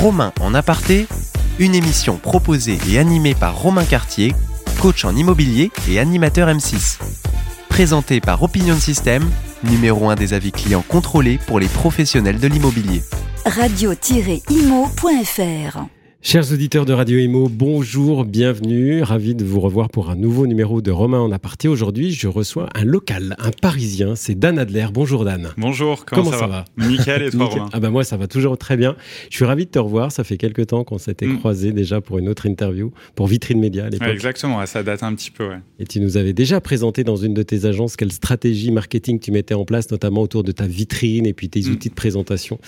Romain en aparté, une émission proposée et animée par Romain Cartier, coach en immobilier et animateur M6. Présentée par Opinion System, numéro 1 des avis clients contrôlés pour les professionnels de l'immobilier. Radio-imo.fr Chers auditeurs de Radio Imo, bonjour, bienvenue. Ravi de vous revoir pour un nouveau numéro de Romain en aparté. Aujourd'hui, je reçois un local, un parisien. C'est Dan Adler. Bonjour Dan. Bonjour, comment, ça, va, Nickel et toi Romain Ah ben moi, ça va toujours très bien. Je suis ravi de te revoir. Ça fait quelques temps qu'on s'était mm. croisés déjà pour une autre interview, pour Vitrine Média à l'époque. exactement, ça date un petit peu. Ouais. Et tu nous avais déjà présenté dans une de tes agences quelle stratégie marketing tu mettais en place, notamment autour de ta vitrine et puis tes mm. outils de présentation.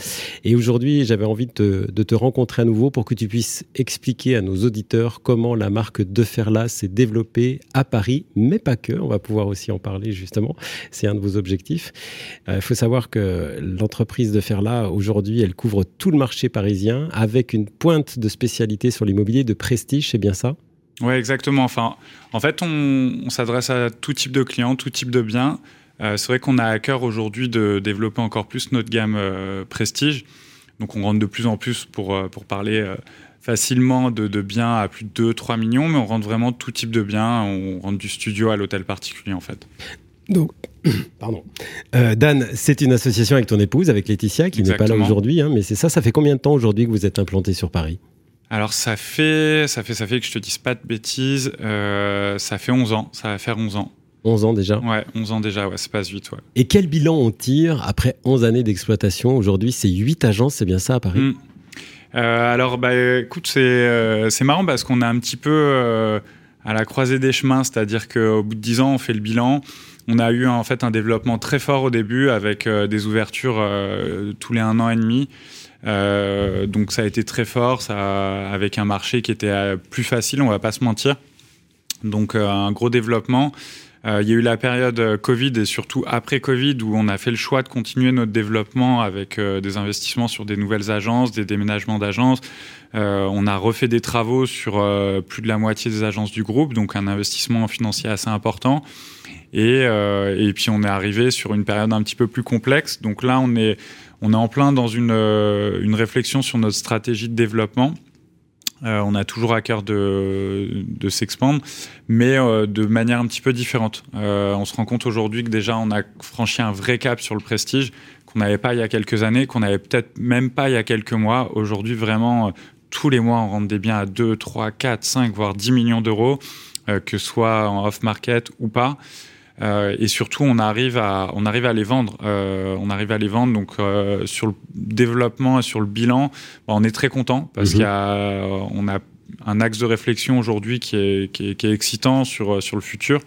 Et aujourd'hui, j'avais envie de te, de te rencontrer à nouveau pour que tu puisses expliquer à nos auditeurs comment la marque De Ferla s'est développée à Paris, mais pas que. On va pouvoir aussi en parler justement. C'est un de vos objectifs. Il euh, faut savoir que l'entreprise De Ferla, aujourd'hui, elle couvre tout le marché parisien avec une pointe de spécialité sur l'immobilier de prestige, c'est bien ça? Oui, exactement. Enfin, en fait, on, s'adresse à tout type de clients, tout type de biens. Euh, c'est vrai qu'on a à cœur aujourd'hui de développer encore plus notre gamme euh, prestige. Donc on rentre de plus en plus pour, pour parler facilement de, biens à plus de 2-3 millions, mais on rentre vraiment tout type de biens. On rentre du studio à l'hôtel particulier, en fait. Donc, pardon. Euh, Dan, c'est une association avec ton épouse, avec Laetitia, qui n'est pas là aujourd'hui, hein, mais c'est ça. Ça fait combien de temps aujourd'hui que vous êtes implanté sur Paris? Alors ça fait, ça fait, ça fait que je te dise pas de bêtises, euh, ça fait 11 ans, ça va faire 11 ans. 11 ans déjà Ouais, 11 ans déjà, ouais, ça passe vite. Ouais. Et quel bilan on tire après 11 années d'exploitation Aujourd'hui, c'est 8 agences, c'est bien ça à Paris? Hmm. Euh, alors, bah, écoute, euh, c'est marrant parce qu'on a un petit peu euh, à la croisée des chemins, c'est-à-dire qu'au bout de 10 ans, on fait le bilan. On a eu en fait un développement très fort au début avec des ouvertures tous les un an et demi. donc ça a été très fort, ça, avec un marché qui était plus facile, on va pas se mentir. Donc un gros développement. Euh, il y a eu la période euh, Covid et surtout après Covid où on a fait le choix de continuer notre développement avec euh, des investissements sur des nouvelles agences, des déménagements d'agences. on a refait des travaux sur plus de la moitié des agences du groupe, donc un investissement financier assez important. Et, puis on est arrivé sur une période un petit peu plus complexe. Donc là, on est, on est en plein dans une, une réflexion sur notre stratégie de développement. Euh, on a toujours à cœur de, de s'expandre, mais euh, de manière un petit peu différente. Euh, on se rend compte aujourd'hui que déjà on a franchi un vrai cap sur le prestige qu'on n'avait pas il y a quelques années, qu'on n'avait peut-être même pas il y a quelques mois. Aujourd'hui, vraiment, tous les mois, on rentre des biens à 2, 3, 4, 5, voire 10 millions d'euros, que ce soit en off-market ou pas. Euh, et surtout, on arrive à, on arrive à les vendre. Euh, on arrive à les vendre. Donc, euh, sur le développement et sur le bilan, bah, on est très content parce qu'on mhm. a, a un axe de réflexion aujourd'hui qui est, qui, est, qui est, excitant sur, sur le futur.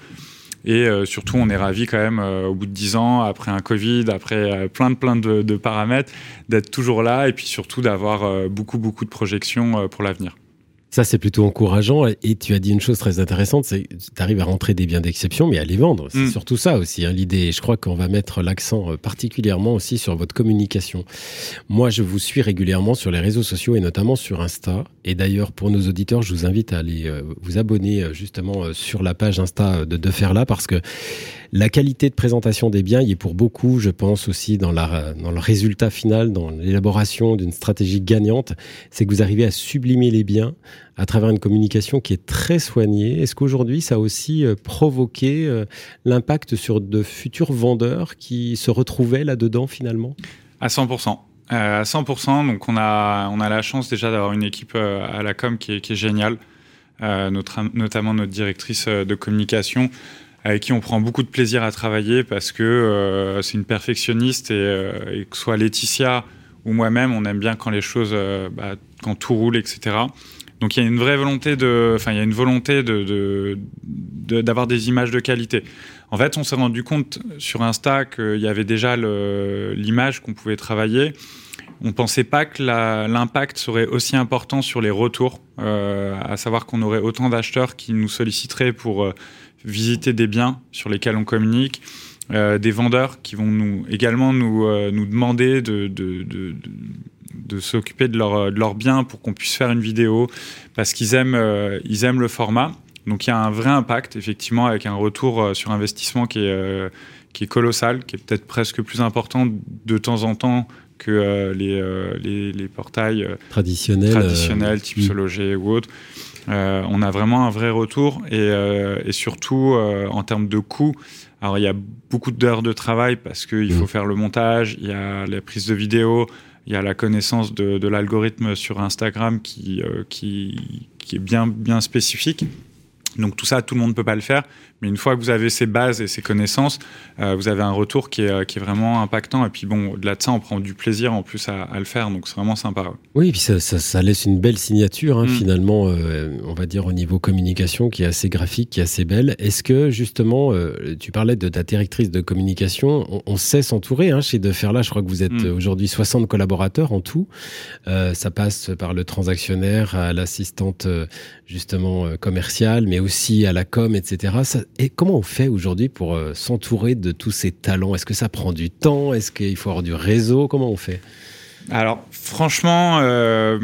Et surtout, on est ravi quand même, au bout de dix ans, après un Covid, après plein de plein de, de paramètres, d'être toujours là et puis surtout d'avoir beaucoup beaucoup de projections pour l'avenir. Ça, c'est plutôt encourageant. Et tu as dit une chose très intéressante, c'est que tu arrives à rentrer des biens d'exception, mais à les vendre. C'est mm. surtout ça aussi, hein, l'idée. Je crois qu'on va mettre l'accent euh, particulièrement aussi sur votre communication. Moi, je vous suis régulièrement sur les réseaux sociaux et notamment sur Insta. Et d'ailleurs, pour nos auditeurs, je vous invite à aller euh, vous abonner euh, justement sur la page Insta de De Faire Là, parce que la qualité de présentation des biens y est pour beaucoup, je pense aussi dans, le résultat final, dans l'élaboration d'une stratégie gagnante, c'est que vous arrivez à sublimer les biens à travers une communication qui est très soignée. Est-ce qu'aujourd'hui, ça a aussi euh, provoqué euh, l'impact sur de futurs vendeurs qui se retrouvaient là-dedans finalement? À 100%. Euh, à 100%, donc on a, on a la chance déjà d'avoir une équipe à la com qui est, géniale, notamment notre directrice de communication avec qui on prend beaucoup de plaisir à travailler parce que euh, c'est une perfectionniste euh, et, que soit Laetitia ou moi-même, on aime bien quand les choses, euh, bah, quand tout roule, etc. Donc il y a une vraie volonté de, enfin il y a une volonté de, d'avoir des images de qualité. En fait, on s'est rendu compte sur Insta qu'il y avait déjà l'image qu'on pouvait travailler. On ne pensait pas que l'impact serait aussi important sur les retours, à savoir qu'on aurait autant d'acheteurs qui nous solliciteraient pour visiter des biens sur lesquels on communique, euh, des vendeurs qui vont également nous, euh, demander de, s'occuper de leurs leur biens pour qu'on puisse faire une vidéo parce qu'ils aiment, euh, le format. Donc il y a un vrai impact, effectivement, avec un retour sur investissement qui est, qui est colossal, qui est peut-être presque plus important de temps en temps que les, les, les, portails traditionnels, traditionnels type ou autre. on a vraiment un vrai retour et, et surtout en termes de coûts. Alors il y a beaucoup d'heures de travail parce qu'il faut mm. faire le montage, il y a la prise de vidéo, il y a la connaissance de, de l'algorithme sur Instagram qui, qui, qui, est bien, bien spécifique. Donc tout ça, tout le monde ne peut pas le faire. Mais une fois que vous avez ces bases et ces connaissances, euh, vous avez un retour qui est, euh, qui est, vraiment impactant. Et puis bon, au-delà de ça, on prend du plaisir en plus à, le faire. Donc c'est vraiment sympa. Oui, et puis ça, ça, laisse une belle signature, hein, mm. finalement, euh, on va dire au niveau communication, qui est assez graphique, qui est assez belle. Est-ce que justement, tu parlais de ta directrice de communication, on, sait s'entourer hein, chez Deferla. Je crois que vous êtes mm. aujourd'hui 60 collaborateurs en tout. ça passe par le transactionnaire, à l'assistante justement commerciale, mais aussi à la com, etc. Ça, et comment on fait aujourd'hui pour euh, s'entourer de tous ces talents? Est-ce que ça prend du temps? Est-ce qu'il faut avoir du réseau? Comment on fait? Alors, franchement, euh,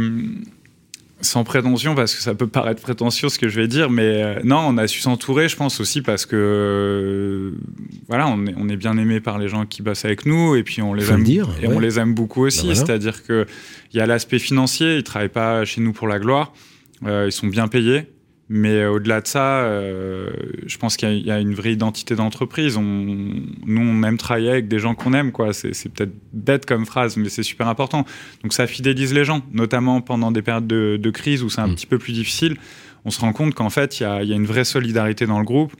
sans prétention, parce que ça peut paraître prétentieux ce que je vais dire, mais euh, non, on a su s'entourer, je pense aussi parce que voilà, on est, on est, bien aimé par les gens qui bossent avec nous, et puis on les aime dire, et on les aime beaucoup aussi. Bah C'est-à-dire que il y a l'aspect financier, ils travaillent pas chez nous pour la gloire, ils sont bien payés. Mais euh, au-delà de ça, euh, je pense qu'il y, a une vraie identité d'entreprise. On, nous, on aime travailler avec des gens qu'on aime. quoi. C'est, peut-être bête comme phrase, mais c'est super important. Donc ça fidélise les gens, notamment pendant des périodes de, crise où c'est un mm. petit peu plus difficile. On se rend compte qu'en fait, il y a, y a, une vraie solidarité dans le groupe.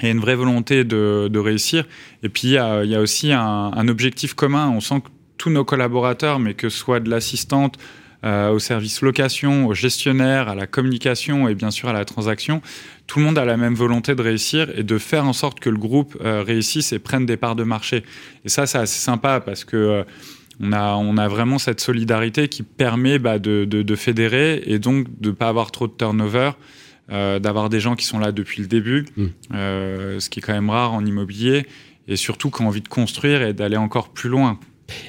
et une vraie volonté de, de réussir. Et puis, il y a, y a aussi un, un, objectif commun. On sent que tous nos collaborateurs, mais que ce soit de l'assistante, euh, au service location, au gestionnaire, à la communication et bien sûr à la transaction. Tout le monde a la même volonté de réussir et de faire en sorte que le groupe euh, réussisse et prenne des parts de marché. Et ça, c'est assez sympa parce que euh, on a, on a vraiment cette solidarité qui permet bah, de, de, de, fédérer et donc de ne pas avoir trop de turnover. Euh, d'avoir des gens qui sont là depuis le début, mmh. ce qui est quand même rare en immobilier, et surtout qui ont envie de construire et d'aller encore plus loin.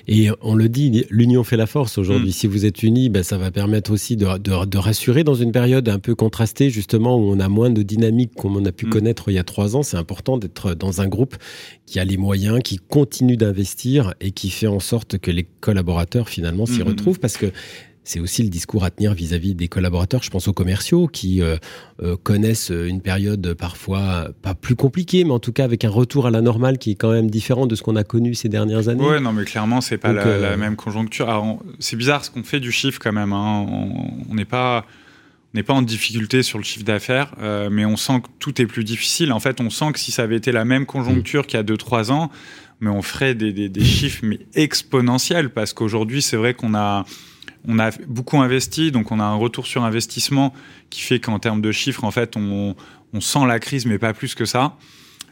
Et on le dit, l'union fait la force aujourd'hui. Mm. Si vous êtes unis, ben, ça va permettre aussi de, de, rassurer dans une période un peu contrastée, justement, où on a moins de dynamique comme on a pu mm. connaître il y a trois ans. C'est important d'être dans un groupe qui a les moyens, qui continue d'investir et qui fait en sorte que les collaborateurs, finalement, s'y mm, retrouvent. Parce que c'est aussi le discours à tenir vis-à-vis des collaborateurs. Je pense aux commerciaux qui euh, euh, connaissent une période parfois pas plus compliquée, mais en tout cas avec un retour à la normale qui est quand même différent de ce qu'on a connu ces dernières années. Oui, non, mais clairement, c'est pas euh, la, même conjoncture. C'est bizarre ce qu'on fait du chiffre quand même. Hein. On n'est pas n'est pas en difficulté sur le chiffre d'affaires, mais on sent que tout est plus difficile. En fait, on sent que si ça avait été la même conjoncture qu'il y a 2-3 ans, mais on ferait des, des, des chiffres mais exponentiels parce qu'aujourd'hui, c'est vrai qu'on a on a beaucoup investi, donc on a un retour sur investissement qui fait qu'en termes de chiffres, en fait, on, sent la crise, mais pas plus que ça.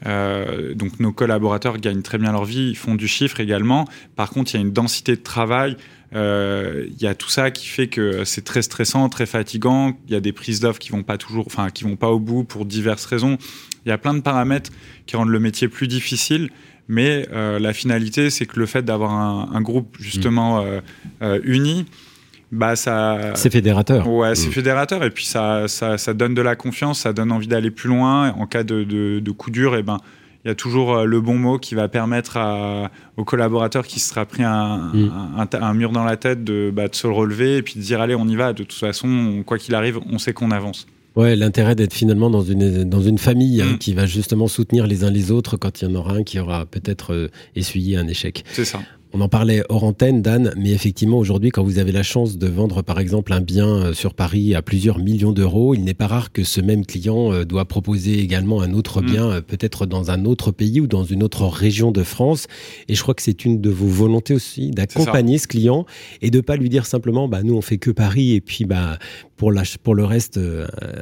Euh, donc nos collaborateurs gagnent très bien leur vie, ils font du chiffre également. Par contre, il y a une densité de travail, euh, il y a tout ça qui fait que c'est très stressant, très fatigant. Il y a des prises d'offres qui vont pas toujours, enfin qui vont pas au bout pour diverses raisons. Il y a plein de paramètres qui rendent le métier plus difficile. Mais euh, la finalité, c'est que le fait d'avoir un, groupe justement mmh. uni, bah ça c'est fédérateur ouais c'est mm. fédérateur et puis ça, ça, ça donne de la confiance ça donne envie d'aller plus loin en cas de, de, de coup dur et ben il y a toujours euh, le bon mot qui va permettre à, aux collaborateurs qui se sera pris un, mm. un, un, mur dans la tête de, bah, de se relever et puis de dire allez on y va de toute façon quoi qu'il arrive on sait qu'on avance Ouais, l'intérêt d'être finalement dans une, dans une famille hein, mm. qui va justement soutenir les uns les autres quand il y en aura un qui aura peut-être euh, essuyé un échec. C'est ça. On en parlait hors antenne, Dan, mais effectivement, aujourd'hui, quand vous avez la chance de vendre, par exemple, un bien euh, sur Paris à plusieurs millions d'euros, il n'est pas rare que ce même client euh, doit proposer également un autre mm. bien, euh, peut-être dans un autre pays ou dans une autre région de France. Et je crois que c'est une de vos volontés aussi d'accompagner ce client et de pas lui dire simplement, bah, nous, on fait que Paris et puis, bah, pour, la, pour le reste,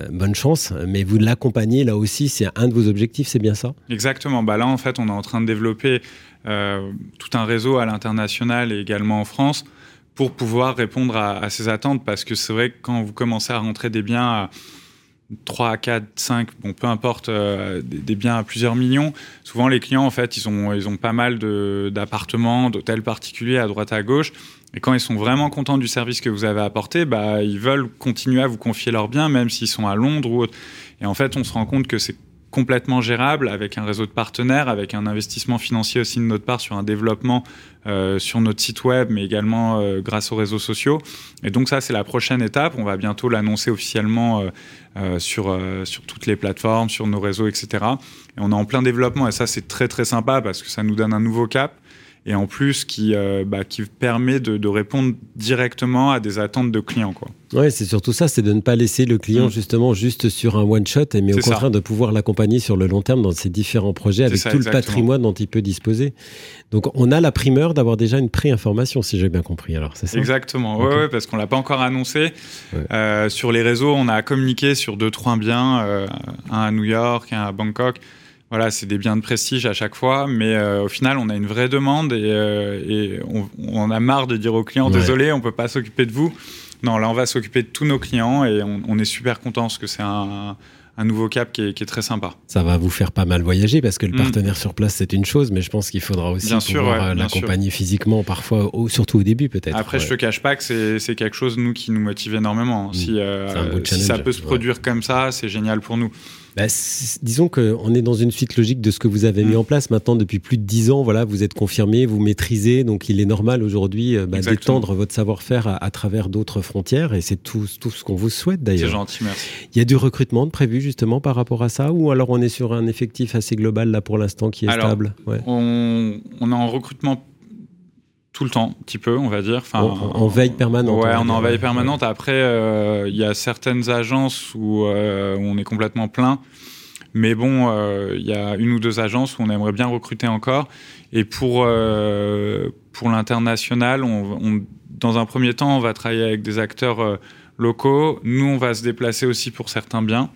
bonne chance. Mais vous l'accompagnez, là aussi, c'est un de vos objectifs, c'est bien ça? Exactement. Bah, là, en fait, on est en train de développer euh, tout un réseau à l'international et également en France pour pouvoir répondre à, ces attentes parce que c'est vrai que quand vous commencez à rentrer des biens à 3, 4, 5, bon, peu importe, euh, des, biens à plusieurs millions, souvent les clients, en fait, ils ont, ils ont pas mal d'appartements, d'hôtels particuliers à droite à gauche. Et quand ils sont vraiment contents du service que vous avez apporté, bah, ils veulent continuer à vous confier leurs biens, même s'ils sont à Londres ou autre. Et en fait, on se rend compte que c'est complètement gérable avec un réseau de partenaires, avec un investissement financier aussi de notre part sur un développement euh, sur notre site web, mais également euh, grâce aux réseaux sociaux. Et donc ça, c'est la prochaine étape. On va bientôt l'annoncer officiellement euh, sur, sur toutes les plateformes, sur nos réseaux, etc. Et on est en plein développement et ça, c'est très très sympa parce que ça nous donne un nouveau cap et en plus qui, euh, bah, qui permet de, de, répondre directement à des attentes de clients. Quoi. Ouais, c'est surtout ça, c'est de ne pas laisser le client mm. justement juste sur un one shot, mais au contraire de pouvoir l'accompagner sur le long terme dans ses différents projets avec tout le patrimoine dont il peut disposer. Donc on a la primeur d'avoir déjà une pré-information, si j'ai bien compris. Alors c'est ça? Exactement. Ouais, ouais, parce qu'on l'a pas encore annoncé. Euh, sur les réseaux, on a communiqué sur deux trois biens, euh, un à New York, un à Bangkok voilà, c'est des biens de prestige à chaque fois, mais euh, au final, on a une vraie demande et, euh, on, a marre de dire aux clients désolé, on peut pas s'occuper de vous. Non, là, on va s'occuper de tous nos clients et on, est super content parce que c'est un, nouveau cap qui est, très sympa. Ça va vous faire pas mal voyager parce que le mm. partenaire sur place, c'est une chose, mais je pense qu'il faudra aussi bien pouvoir euh, l'accompagner physiquement, parfois, surtout au début peut-être. Après, je te cache pas que c'est quelque chose, nous, qui nous motive énormément. Mm. Si, si ça peut se produire comme ça, c'est génial pour nous. Bah, disons qu'on est dans une suite logique de ce que vous avez mis mm. en place maintenant depuis plus de dix ans. Voilà, vous êtes confirmé, vous maîtrisez, donc il est normal aujourd'hui euh, bah, d'étendre votre savoir-faire à, travers d'autres frontières et c'est tout, tout ce qu'on vous souhaite d'ailleurs. C'est gentil, merci. Il y a du recrutement prévu justement par rapport à ça? Ou alors on est sur un effectif assez global là pour l'instant qui est stable? On, on est en recrutement tout le temps, un petit peu, on va dire. Enfin, en, veille permanente. Ouais, on est en veille permanente. Après, euh, il y a certaines agences euh, où, on est complètement plein. Mais bon, euh, il y a une ou deux agences où on aimerait bien recruter encore. Et pour, pour l'international, on, dans un premier temps, on va travailler avec des acteurs locaux. Nous, on va se déplacer aussi pour certains biens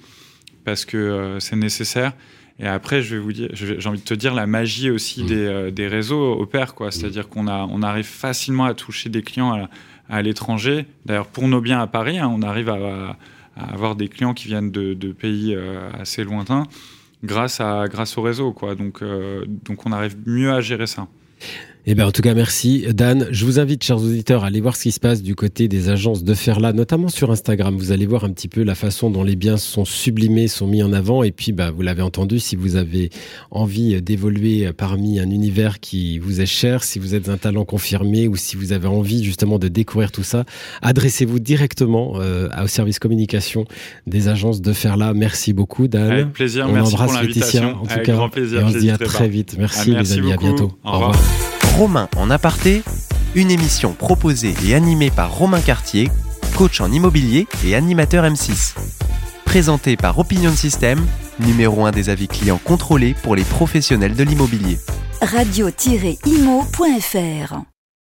parce que c'est nécessaire. Et après, je vais vous dire, j'ai envie de te dire, la magie aussi mm. des, euh, des, réseaux opère, quoi. C'est-à-dire qu'on a, on arrive facilement à toucher des clients à, l'étranger. D'ailleurs, pour nos biens à Paris, hein, on arrive à, avoir des clients qui viennent de, de pays euh, assez lointains grâce, à, grâce au réseau, quoi. Donc, euh, donc, on arrive mieux à gérer ça. Eh bien, en tout cas, merci. Dan, je vous invite, chers auditeurs, à aller voir ce qui se passe du côté des agences de Ferla, notamment sur Instagram. Vous allez voir un petit peu la façon dont les biens sont sublimés, sont mis en avant. Et puis, bah, vous l'avez entendu, si vous avez envie d'évoluer parmi un univers qui vous est cher, si vous êtes un talent confirmé ou si vous avez envie justement de découvrir tout ça, adressez-vous directement euh, au service communication des agences de Ferla. Merci beaucoup, Dan. Avec plaisir, on merci embrasse pour Laetitia, en tout cas. Grand plaisir, et on se dit à très vite. Merci, ah, les amis, à bientôt. Au revoir. Romain en aparté, une émission proposée et animée par Romain Cartier, coach en immobilier et animateur M6. Présentée par Opinion System, numéro 1 des avis clients contrôlés pour les professionnels de l'immobilier. Radio-imo.fr